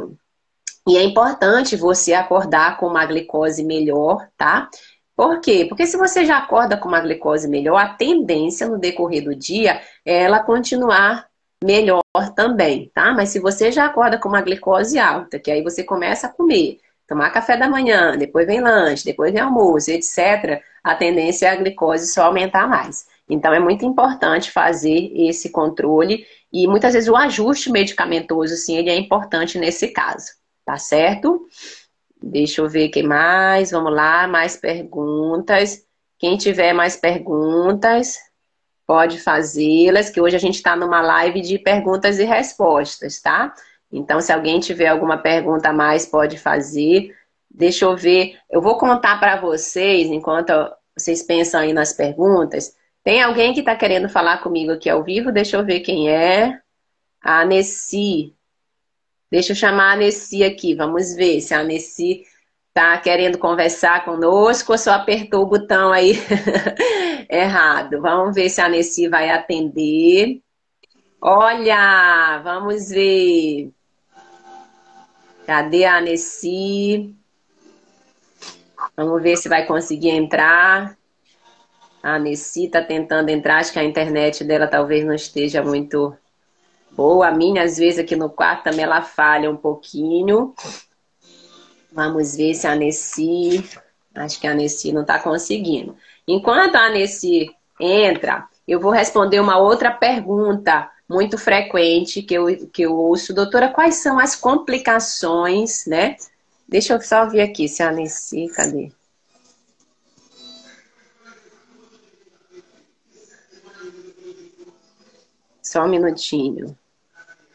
e é importante você acordar com uma glicose melhor, tá? Por quê? Porque se você já acorda com uma glicose melhor, a tendência no decorrer do dia é ela continuar melhor também, tá? Mas se você já acorda com uma glicose alta, que aí você começa a comer, tomar café da manhã, depois vem lanche, depois vem almoço, etc., a tendência é a glicose só aumentar mais. Então é muito importante fazer esse controle e muitas vezes o ajuste medicamentoso, sim, ele é importante nesse caso, tá certo? Deixa eu ver o que mais, vamos lá, mais perguntas. Quem tiver mais perguntas, pode fazê-las, que hoje a gente está numa live de perguntas e respostas, tá? Então, se alguém tiver alguma pergunta a mais, pode fazer. Deixa eu ver. Eu vou contar para vocês, enquanto vocês pensam aí nas perguntas. Tem alguém que está querendo falar comigo aqui ao vivo? Deixa eu ver quem é. A Nessi. Deixa eu chamar a Nessi aqui. Vamos ver se a Nessi está querendo conversar conosco ou só apertou o botão aí errado. Vamos ver se a Nessi vai atender. Olha, vamos ver. Cadê a Nessi? Vamos ver se vai conseguir entrar. A Nessi está tentando entrar, acho que a internet dela talvez não esteja muito boa. A minha, às vezes, aqui no quarto também ela falha um pouquinho. Vamos ver se a Nessi. Acho que a Nessi não está conseguindo. Enquanto a Nessi entra, eu vou responder uma outra pergunta muito frequente que eu, que eu ouço, doutora, quais são as complicações, né? Deixa eu só ver aqui se a Nessi, cadê? Só um minutinho.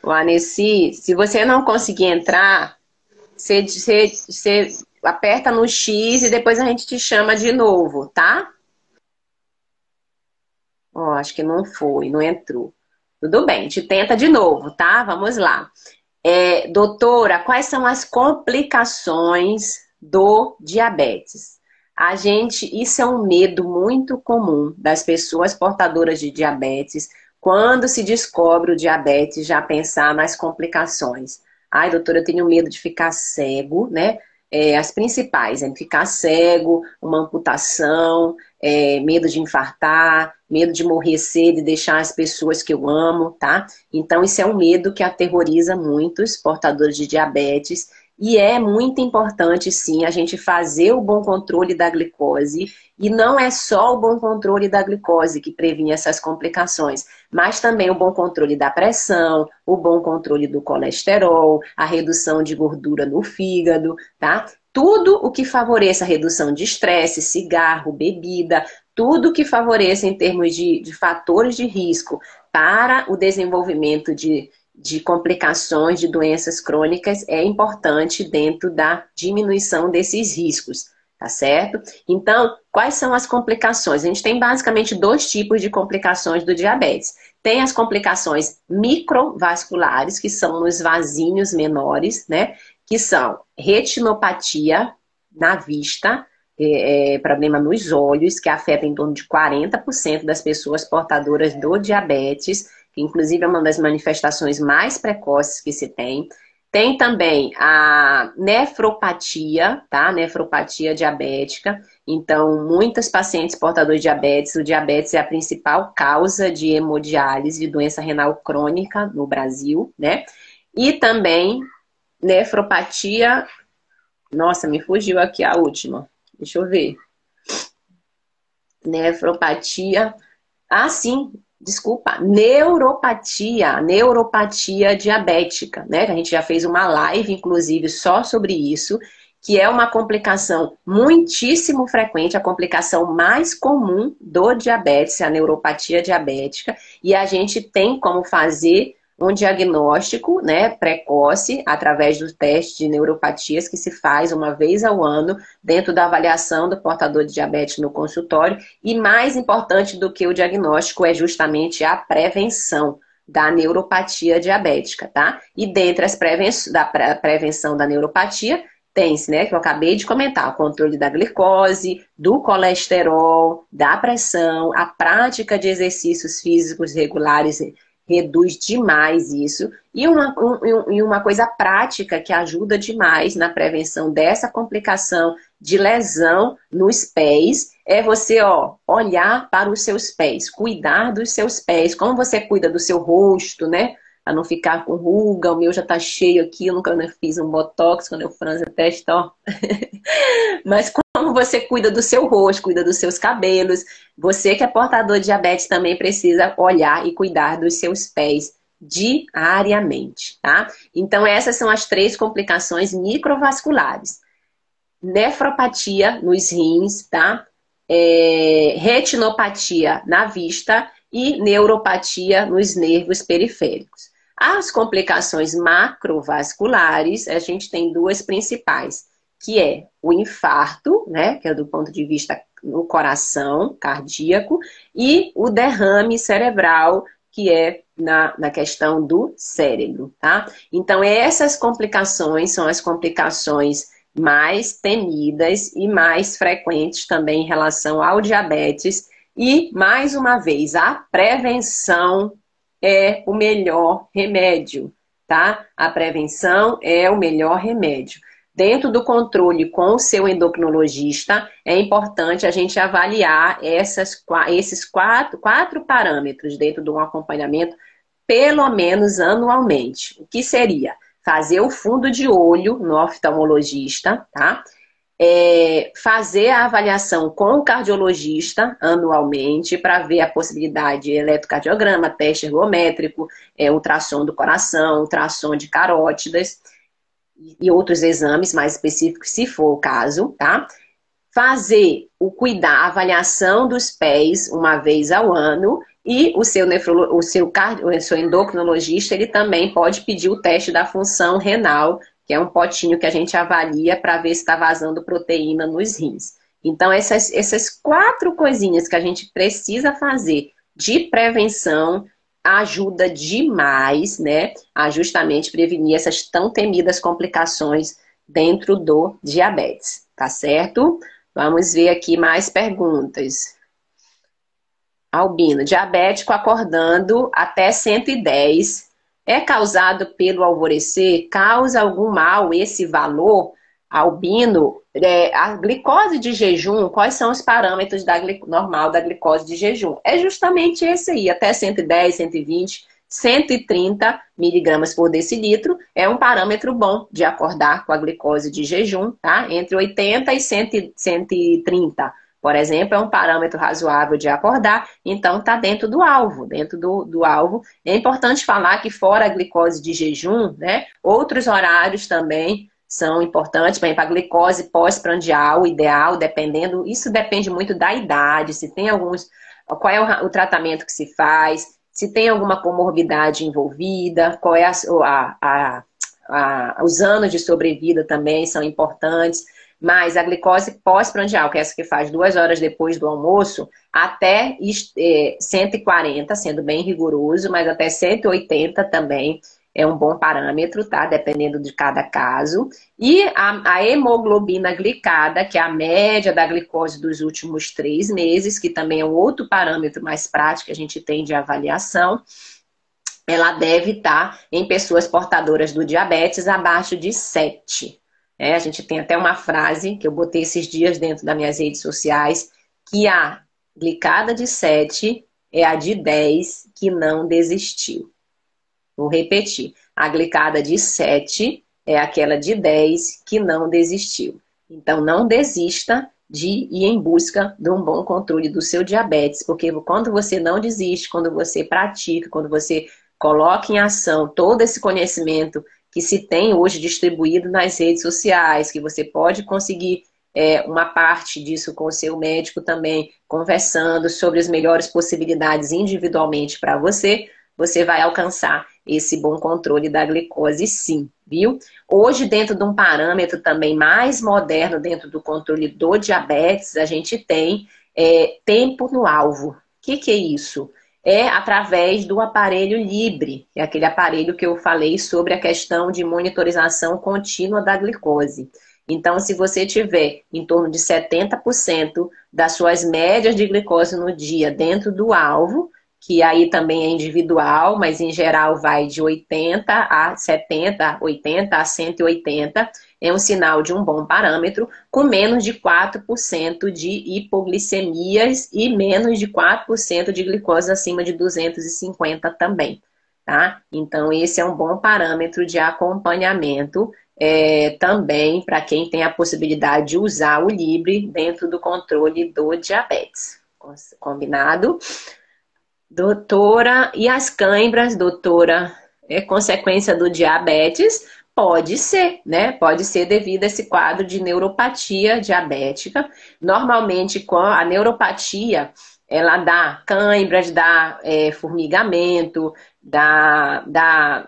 O Anessi, se você não conseguir entrar, você, você, você aperta no X e depois a gente te chama de novo, tá? Ó, acho que não foi, não entrou. Tudo bem, te tenta de novo, tá? Vamos lá. É, doutora, quais são as complicações do diabetes? A gente, isso é um medo muito comum das pessoas portadoras de diabetes, quando se descobre o diabetes, já pensar nas complicações. Ai, doutora, eu tenho medo de ficar cego, né? É, as principais, é ficar cego, uma amputação, é, medo de infartar, medo de morrer cedo e deixar as pessoas que eu amo, tá? Então, isso é um medo que aterroriza muitos portadores de diabetes. E é muito importante, sim, a gente fazer o bom controle da glicose. E não é só o bom controle da glicose que previne essas complicações, mas também o bom controle da pressão, o bom controle do colesterol, a redução de gordura no fígado, tá? Tudo o que favoreça a redução de estresse, cigarro, bebida, tudo que favoreça em termos de, de fatores de risco para o desenvolvimento de, de complicações de doenças crônicas é importante dentro da diminuição desses riscos, tá certo? Então, quais são as complicações? A gente tem basicamente dois tipos de complicações do diabetes. Tem as complicações microvasculares, que são nos vasinhos menores, né? Que são retinopatia na vista, é, é, problema nos olhos, que afeta em torno de 40% das pessoas portadoras do diabetes, que inclusive é uma das manifestações mais precoces que se tem. Tem também a nefropatia, tá? Nefropatia diabética. Então, muitas pacientes portadores de diabetes, o diabetes é a principal causa de hemodiálise, de doença renal crônica no Brasil, né? E também nefropatia. Nossa, me fugiu aqui a última. Deixa eu ver. Nefropatia. Ah, sim, desculpa, neuropatia, neuropatia diabética, né? A gente já fez uma live, inclusive, só sobre isso, que é uma complicação muitíssimo frequente, a complicação mais comum do diabetes, a neuropatia diabética, e a gente tem como fazer um diagnóstico né, precoce através do teste de neuropatias que se faz uma vez ao ano dentro da avaliação do portador de diabetes no consultório. E mais importante do que o diagnóstico é justamente a prevenção da neuropatia diabética, tá? E dentre as prevenções da prevenção da neuropatia, tem-se, né, que eu acabei de comentar, o controle da glicose, do colesterol, da pressão, a prática de exercícios físicos regulares reduz demais isso. E uma, um, e uma coisa prática que ajuda demais na prevenção dessa complicação de lesão nos pés é você ó, olhar para os seus pés, cuidar dos seus pés, como você cuida do seu rosto, né? Para não ficar com ruga, o meu já tá cheio aqui, eu nunca fiz um botox quando eu franzo a testa, ó. Mas como você cuida do seu rosto, cuida dos seus cabelos, você que é portador de diabetes também precisa olhar e cuidar dos seus pés diariamente, tá? Então essas são as três complicações microvasculares. Nefropatia nos rins, tá? É, retinopatia na vista e neuropatia nos nervos periféricos. As complicações macrovasculares, a gente tem duas principais, que é o infarto, né, que é do ponto de vista no coração, cardíaco, e o derrame cerebral, que é na, na questão do cérebro, tá? Então, essas complicações são as complicações mais temidas e mais frequentes também em relação ao diabetes. E, mais uma vez, a prevenção é o melhor remédio, tá? A prevenção é o melhor remédio. Dentro do controle com o seu endocrinologista, é importante a gente avaliar essas, esses quatro, quatro parâmetros dentro de um acompanhamento, pelo menos anualmente. O que seria? Fazer o fundo de olho no oftalmologista, tá? é, fazer a avaliação com o cardiologista anualmente para ver a possibilidade de eletrocardiograma, teste ergométrico, é, ultrassom do coração, ultrassom de carótidas e outros exames mais específicos, se for o caso, tá? Fazer o cuidar, a avaliação dos pés uma vez ao ano e o seu, o seu, o seu endocrinologista, ele também pode pedir o teste da função renal que é um potinho que a gente avalia para ver se está vazando proteína nos rins. Então, essas, essas quatro coisinhas que a gente precisa fazer de prevenção ajuda demais, né, a justamente prevenir essas tão temidas complicações dentro do diabetes, tá certo? Vamos ver aqui mais perguntas. Albino, diabético acordando até 110 é causado pelo alvorecer? Causa algum mal esse valor albino? É, a glicose de jejum, quais são os parâmetros da normal da glicose de jejum? É justamente esse aí, até 110, 120, 130 miligramas por decilitro é um parâmetro bom de acordar com a glicose de jejum, tá? Entre 80 e 130 por exemplo, é um parâmetro razoável de acordar, então está dentro do alvo, dentro do, do alvo. É importante falar que fora a glicose de jejum, né, outros horários também são importantes, por exemplo, a glicose pós-prandial, ideal, dependendo, isso depende muito da idade, se tem alguns, qual é o, o tratamento que se faz, se tem alguma comorbidade envolvida, qual é a, a, a, os anos de sobrevida também são importantes. Mas a glicose pós-prandial, que é essa que faz duas horas depois do almoço, até 140, é, sendo bem rigoroso, mas até 180 também é um bom parâmetro, tá? Dependendo de cada caso. E a, a, hemoglobina glicada, que é a média da glicose dos últimos três meses, que também é um outro parâmetro mais prático que a gente tem de avaliação, ela deve estar em pessoas portadoras do diabetes abaixo de 7. É, a gente tem até uma frase que eu botei esses dias dentro das minhas redes sociais, que a glicada de 7 é a de 10 que não desistiu. Vou repetir. A glicada de 7 é aquela de 10 que não desistiu. Então, não desista de ir em busca de um bom controle do seu diabetes, porque quando você não desiste, quando você pratica, quando você coloca em ação todo esse conhecimento que se tem hoje distribuído nas redes sociais, que você pode conseguir é, uma parte disso com o seu médico também, conversando sobre as melhores possibilidades individualmente para você, você vai alcançar esse bom controle da glicose, sim, viu? Hoje, dentro de um parâmetro também mais moderno, dentro do controle do diabetes, a gente tem é, tempo no alvo. O que, que é isso? É através do aparelho Libre, é aquele aparelho que eu falei sobre a questão de monitorização contínua da glicose. Então, se você tiver em torno de 70% das suas médias de glicose no dia dentro do alvo, que aí também é individual, mas em geral vai de 80 a 70, 80 a 180, é um sinal de um bom parâmetro, com menos de 4% de hipoglicemias e menos de 4% de glicose acima de 250 também, tá? Então, esse é um bom parâmetro de acompanhamento é, também para quem tem a possibilidade de usar o Libre dentro do controle do diabetes. Combinado? Doutora, e as câimbras, doutora, é consequência do diabetes? Pode ser, né? Pode ser devido a esse quadro de neuropatia diabética. Normalmente, com a neuropatia, ela dá câimbras, dá é, formigamento, dá, dá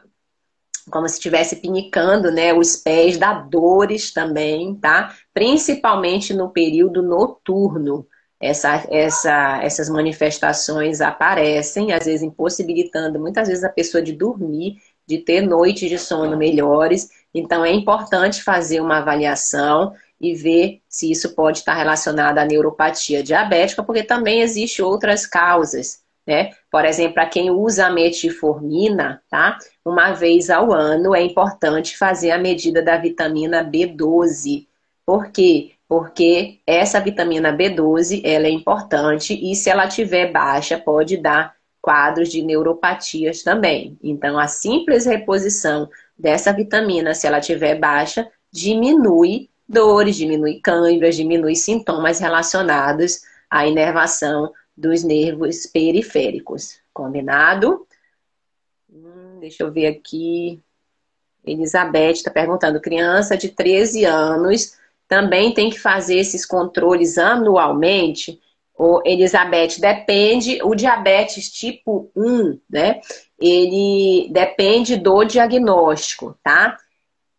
como se estivesse pinicando, né? Os pés, dá dores também, tá? Principalmente no período noturno essa, essa, essas manifestações aparecem, às vezes impossibilitando muitas vezes a pessoa de dormir, de ter noites de sono melhores. Então é importante fazer uma avaliação e ver se isso pode estar relacionado à neuropatia diabética, porque também existem outras causas, né? Por exemplo, para quem usa a metformina, tá? Uma vez ao ano é importante fazer a medida da vitamina B12. Por quê? Porque essa vitamina B12 ela é importante e se ela tiver baixa pode dar quadros de neuropatias também. Então a simples reposição dessa vitamina, se ela tiver baixa, diminui dores, diminui câimbras, diminui sintomas relacionados à inervação dos nervos periféricos. Combinado? Hum, deixa eu ver aqui. Elizabeth está perguntando: criança de 13 anos também tem que fazer esses controles anualmente. O Elizabeth, depende, o diabetes tipo 1, né? Ele depende do diagnóstico, tá?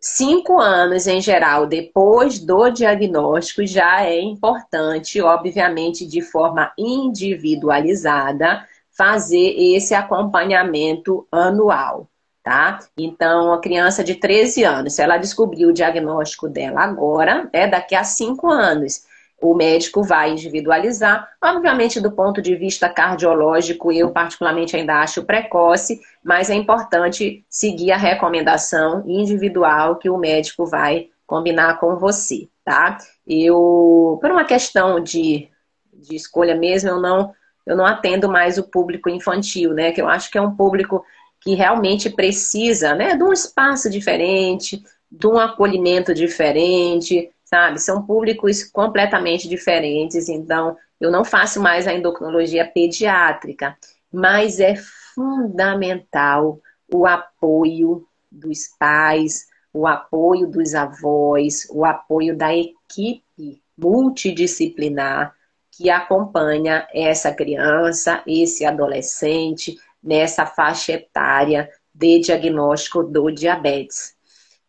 Cinco anos em geral depois do diagnóstico já é importante, obviamente de forma individualizada, fazer esse acompanhamento anual tá? Então, a criança de 13 anos, se ela descobrir o diagnóstico dela agora, é daqui a 5 anos. O médico vai individualizar. Obviamente, do ponto de vista cardiológico, eu particularmente ainda acho precoce, mas é importante seguir a recomendação individual que o médico vai combinar com você, tá? Eu, por uma questão de, de escolha mesmo, eu não, eu não atendo mais o público infantil, né? Que eu acho que é um público que realmente precisa né, de um espaço diferente, de um acolhimento diferente, sabe? São públicos completamente diferentes, então eu não faço mais a endocrinologia pediátrica, mas é fundamental o apoio dos pais, o apoio dos avós, o apoio da equipe multidisciplinar que acompanha essa criança, esse adolescente, nessa faixa etária de diagnóstico do diabetes.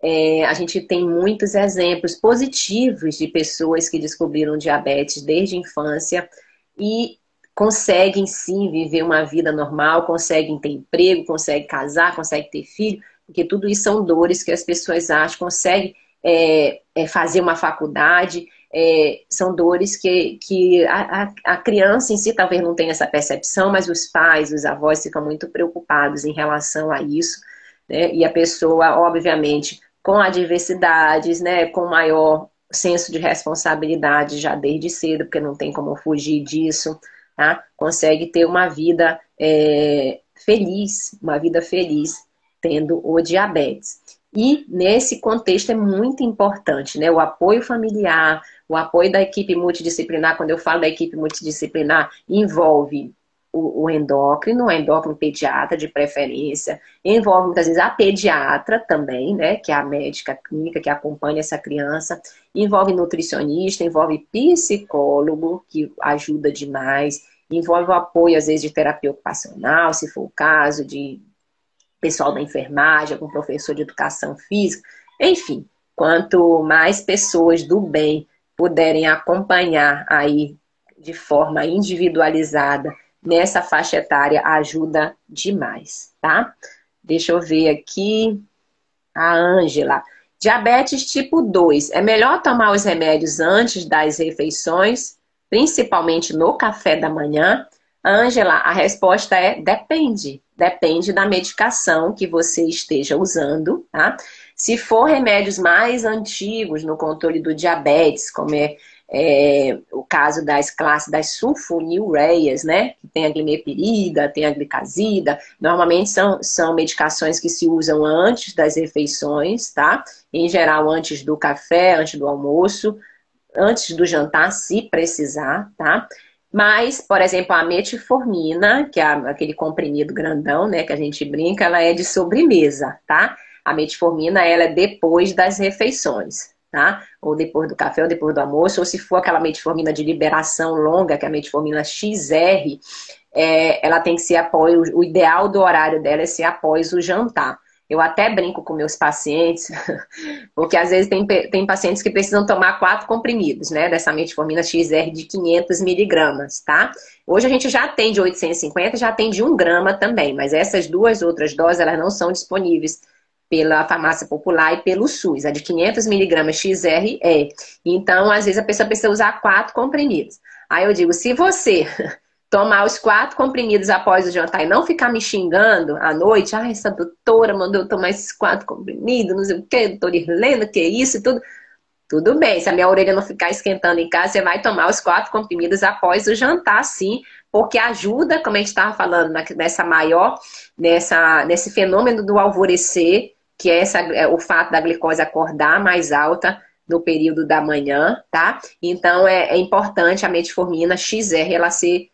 É, a gente tem muitos exemplos positivos de pessoas que descobriram diabetes desde a infância e conseguem sim viver uma vida normal, conseguem ter emprego, conseguem casar, conseguem ter filho, porque tudo isso são dores que as pessoas acham, conseguem é, é, fazer uma faculdade, é, são dores que, que a, a, criança em si talvez não tenha essa percepção, mas os pais, os avós ficam muito preocupados em relação a isso, né? E a pessoa, obviamente, com adversidades, né, com maior senso de responsabilidade já desde cedo, porque não tem como fugir disso, tá? Consegue ter uma vida é, feliz, uma vida feliz tendo o diabetes. E nesse contexto é muito importante, né? O apoio familiar, O apoio da equipe multidisciplinar, quando eu falo da equipe multidisciplinar, envolve o, o endócrino, o endócrino pediatra de preferência, envolve muitas vezes a pediatra também, né, que é a médica clínica que acompanha essa criança, envolve nutricionista, envolve psicólogo, que ajuda demais, envolve o apoio, às vezes, de terapia ocupacional, se for o caso, de pessoal da enfermagem, algum professor de educação física, enfim, quanto mais pessoas do bem puderem acompanhar aí de forma individualizada nessa faixa etária, ajuda demais, tá? Deixa eu ver aqui. A Ângela. Diabetes tipo 2. É melhor tomar os remédios antes das refeições, principalmente no café da manhã? Ângela, a resposta é depende. Depende da medicação que você esteja usando, tá? Se for remédios mais antigos no controle do diabetes, como é, é o caso das classes das sulfonilureias, né? Que tem a glimepirida, tem a glicazida. Normalmente são, são medicações que se usam antes das refeições, tá? Em geral, antes do café, antes do almoço, antes do jantar, se precisar, tá? Mas, por exemplo, a metformina, que é aquele comprimido grandão, né, que a gente brinca, ela é de sobremesa, tá? A metformina, ela é depois das refeições, tá? Ou depois do café, ou depois do almoço, ou se for aquela metformina de liberação longa, que é a metformina XR, é, ela tem que ser após, o ideal do horário dela é ser após o jantar. Eu até brinco com meus pacientes, porque às vezes tem, tem pacientes que precisam tomar quatro comprimidos, né? Dessa metformina XR de 500 miligramas, tá? Hoje a gente já tem de 850, já tem de 1 grama também, mas essas duas outras doses, elas não são disponíveis pela farmácia popular e pelo SUS. A de 500 miligramas XR é. Então, às vezes a pessoa precisa usar quatro comprimidos. Aí eu digo, se você tomar os quatro comprimidos após o jantar e não ficar me xingando à noite, ah, essa doutora mandou eu tomar esses quatro comprimidos, não sei o que, doutora Irlena, que isso e tudo. Tudo bem, se a minha orelha não ficar esquentando em casa, você vai tomar os quatro comprimidos após o jantar, sim, porque ajuda, como a gente estava falando, nessa maior, nessa, nesse fenômeno do alvorecer, que é, essa, é o fato da glicose acordar mais alta no período da manhã, tá? Então é, é importante a metformina XR ela ser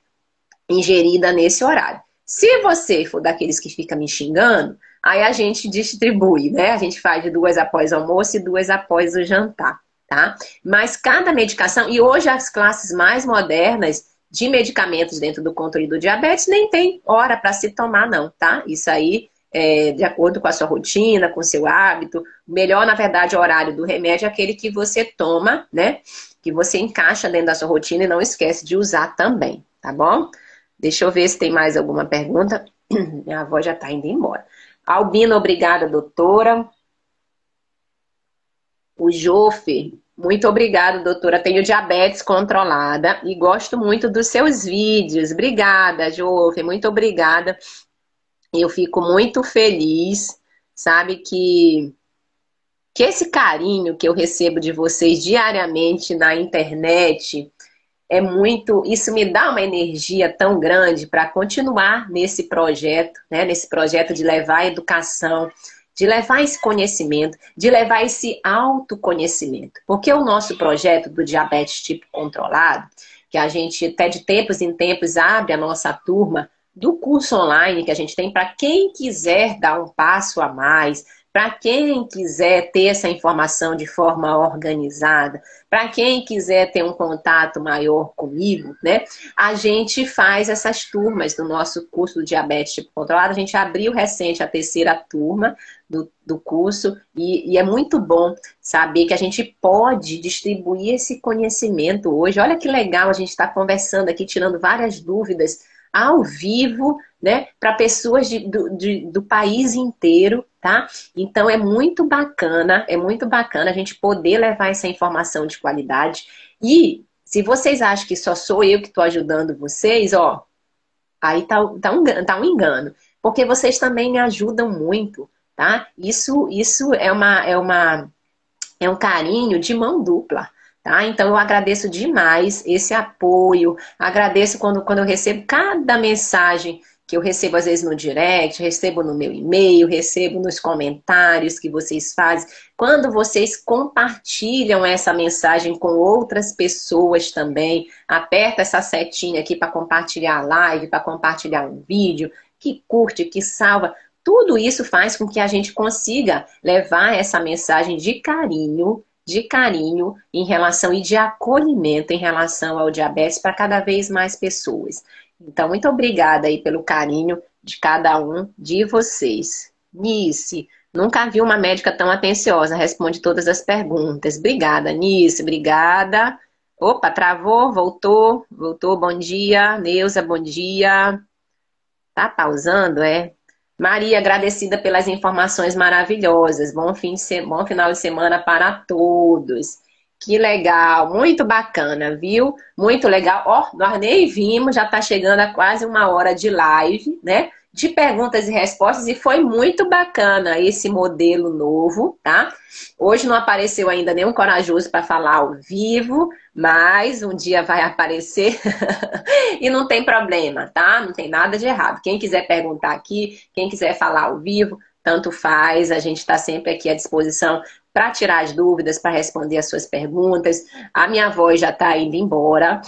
ingerida nesse horário. Se você for daqueles que fica me xingando, aí a gente distribui, né? A gente faz duas após o almoço e duas após o jantar, tá? Mas cada medicação, e hoje as classes mais modernas de medicamentos dentro do controle do diabetes nem tem hora para se tomar, não, tá? Isso aí é de acordo com a sua rotina, com o seu hábito. O melhor, na verdade, horário do remédio é aquele que você toma, né? Que você encaixa dentro da sua rotina e não esquece de usar também, tá bom? Deixa eu ver se tem mais alguma pergunta. Minha avó já está indo embora. Albino, obrigada, doutora. O Jofe, muito obrigada, doutora. Tenho diabetes controlada e gosto muito dos seus vídeos. Obrigada, Jofe, muito obrigada. Eu fico muito feliz, sabe, que, que esse carinho que eu recebo de vocês diariamente na internet é muito, isso me dá uma energia tão grande para continuar nesse projeto, né, nesse projeto de levar a educação, de levar esse conhecimento, de levar esse autoconhecimento. Porque o nosso projeto do diabetes tipo controlado, que a gente até de tempos em tempos abre a nossa turma do curso online que a gente tem para quem quiser dar um passo a mais, para quem quiser ter essa informação de forma organizada, para quem quiser ter um contato maior comigo, né? A gente faz essas turmas do nosso curso do diabetes tipo controlado. A gente abriu recente a terceira turma do, do curso e, e é muito bom saber que a gente pode distribuir esse conhecimento hoje. Olha que legal a gente estar tá conversando aqui, tirando várias dúvidas ao vivo, né, para pessoas de, do, de, do país inteiro, tá? Então é muito bacana, é muito bacana a gente poder levar essa informação de qualidade. E se vocês acham que só sou eu que estou ajudando vocês, ó, aí tá, tá, um, tá um engano. Porque vocês também me ajudam muito, tá? Isso, isso é uma, é uma é um carinho de mão dupla. Tá? Então eu agradeço demais esse apoio, agradeço quando, quando eu recebo cada mensagem que eu recebo às vezes no direct, recebo no meu e-mail, recebo nos comentários que vocês fazem. Quando vocês compartilham essa mensagem com outras pessoas também, aperta essa setinha aqui para compartilhar a live, para compartilhar um vídeo, que curte, que salva. Tudo isso faz com que a gente consiga levar essa mensagem de carinho, de carinho em relação e de acolhimento em relação ao diabetes para cada vez mais pessoas. Então, muito obrigada aí pelo carinho de cada um de vocês. Nice, nunca vi uma médica tão atenciosa, responde todas as perguntas. Obrigada, Nice, obrigada. Opa, travou, voltou, voltou, bom dia. Neuza, bom dia. Tá pausando, é? Maria, agradecida pelas informações maravilhosas. Bom, fim de bom final de semana para todos. Que legal, muito bacana, viu? Muito legal. Ó, oh, nós nem vimos, já está chegando a quase uma hora de live, né? De perguntas e respostas, e foi muito bacana esse modelo novo, tá? Hoje não apareceu ainda nenhum corajoso para falar ao vivo, mas um dia vai aparecer e não tem problema, tá? Não tem nada de errado. Quem quiser perguntar aqui, quem quiser falar ao vivo, tanto faz, a gente está sempre aqui à disposição para tirar as dúvidas, para responder as suas perguntas. A minha voz já está indo embora.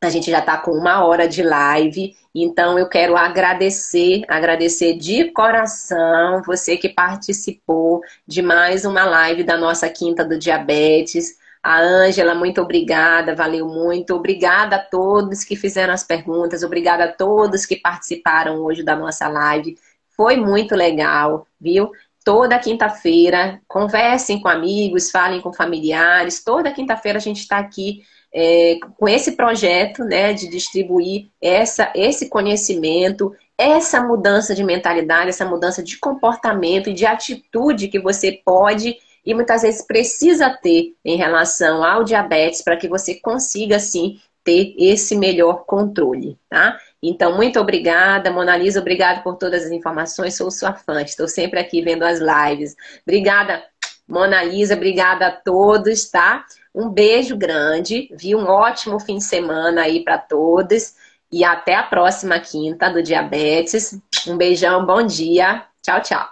A gente já está com uma hora de live, então eu quero agradecer, agradecer de coração você que participou de mais uma live da nossa Quinta do Diabetes. A Ângela, muito obrigada, valeu muito. Obrigada a todos que fizeram as perguntas, obrigada a todos que participaram hoje da nossa live. Foi muito legal, viu? toda quinta-feira. Conversem com amigos, falem com familiares. Toda quinta-feira a gente está aqui é, com esse projeto né, de distribuir essa, esse conhecimento, essa mudança de mentalidade, essa mudança de comportamento e de atitude que você pode e muitas vezes precisa ter em relação ao diabetes para que você consiga, assim, ter esse melhor controle, tá? Então, muito obrigada, Mona Lisa, obrigada por todas as informações, sou sua fã, estou sempre aqui vendo as lives. Obrigada, Mona Lisa, obrigada a todos, tá? Um beijo grande, vi um ótimo fim de semana aí para todos e até a próxima quinta do Diabetes. Um beijão, bom dia, tchau, tchau.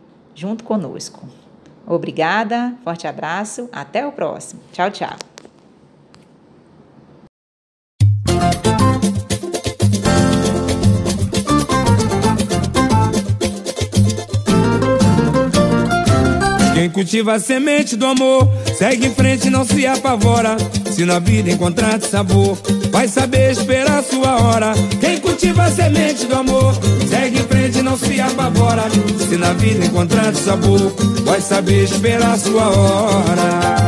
junto conosco. Obrigada, forte abraço, até o próximo. Tchau, tchau. Quem cultiva a semente do amor, segue em frente, não se apavora. Se na vida encontrar sabor, vai saber esperar sua hora. Quem cultiva a semente do amor, segue em frente, não se apavora. Se na vida encontrar sabor, vai saber esperar sua hora.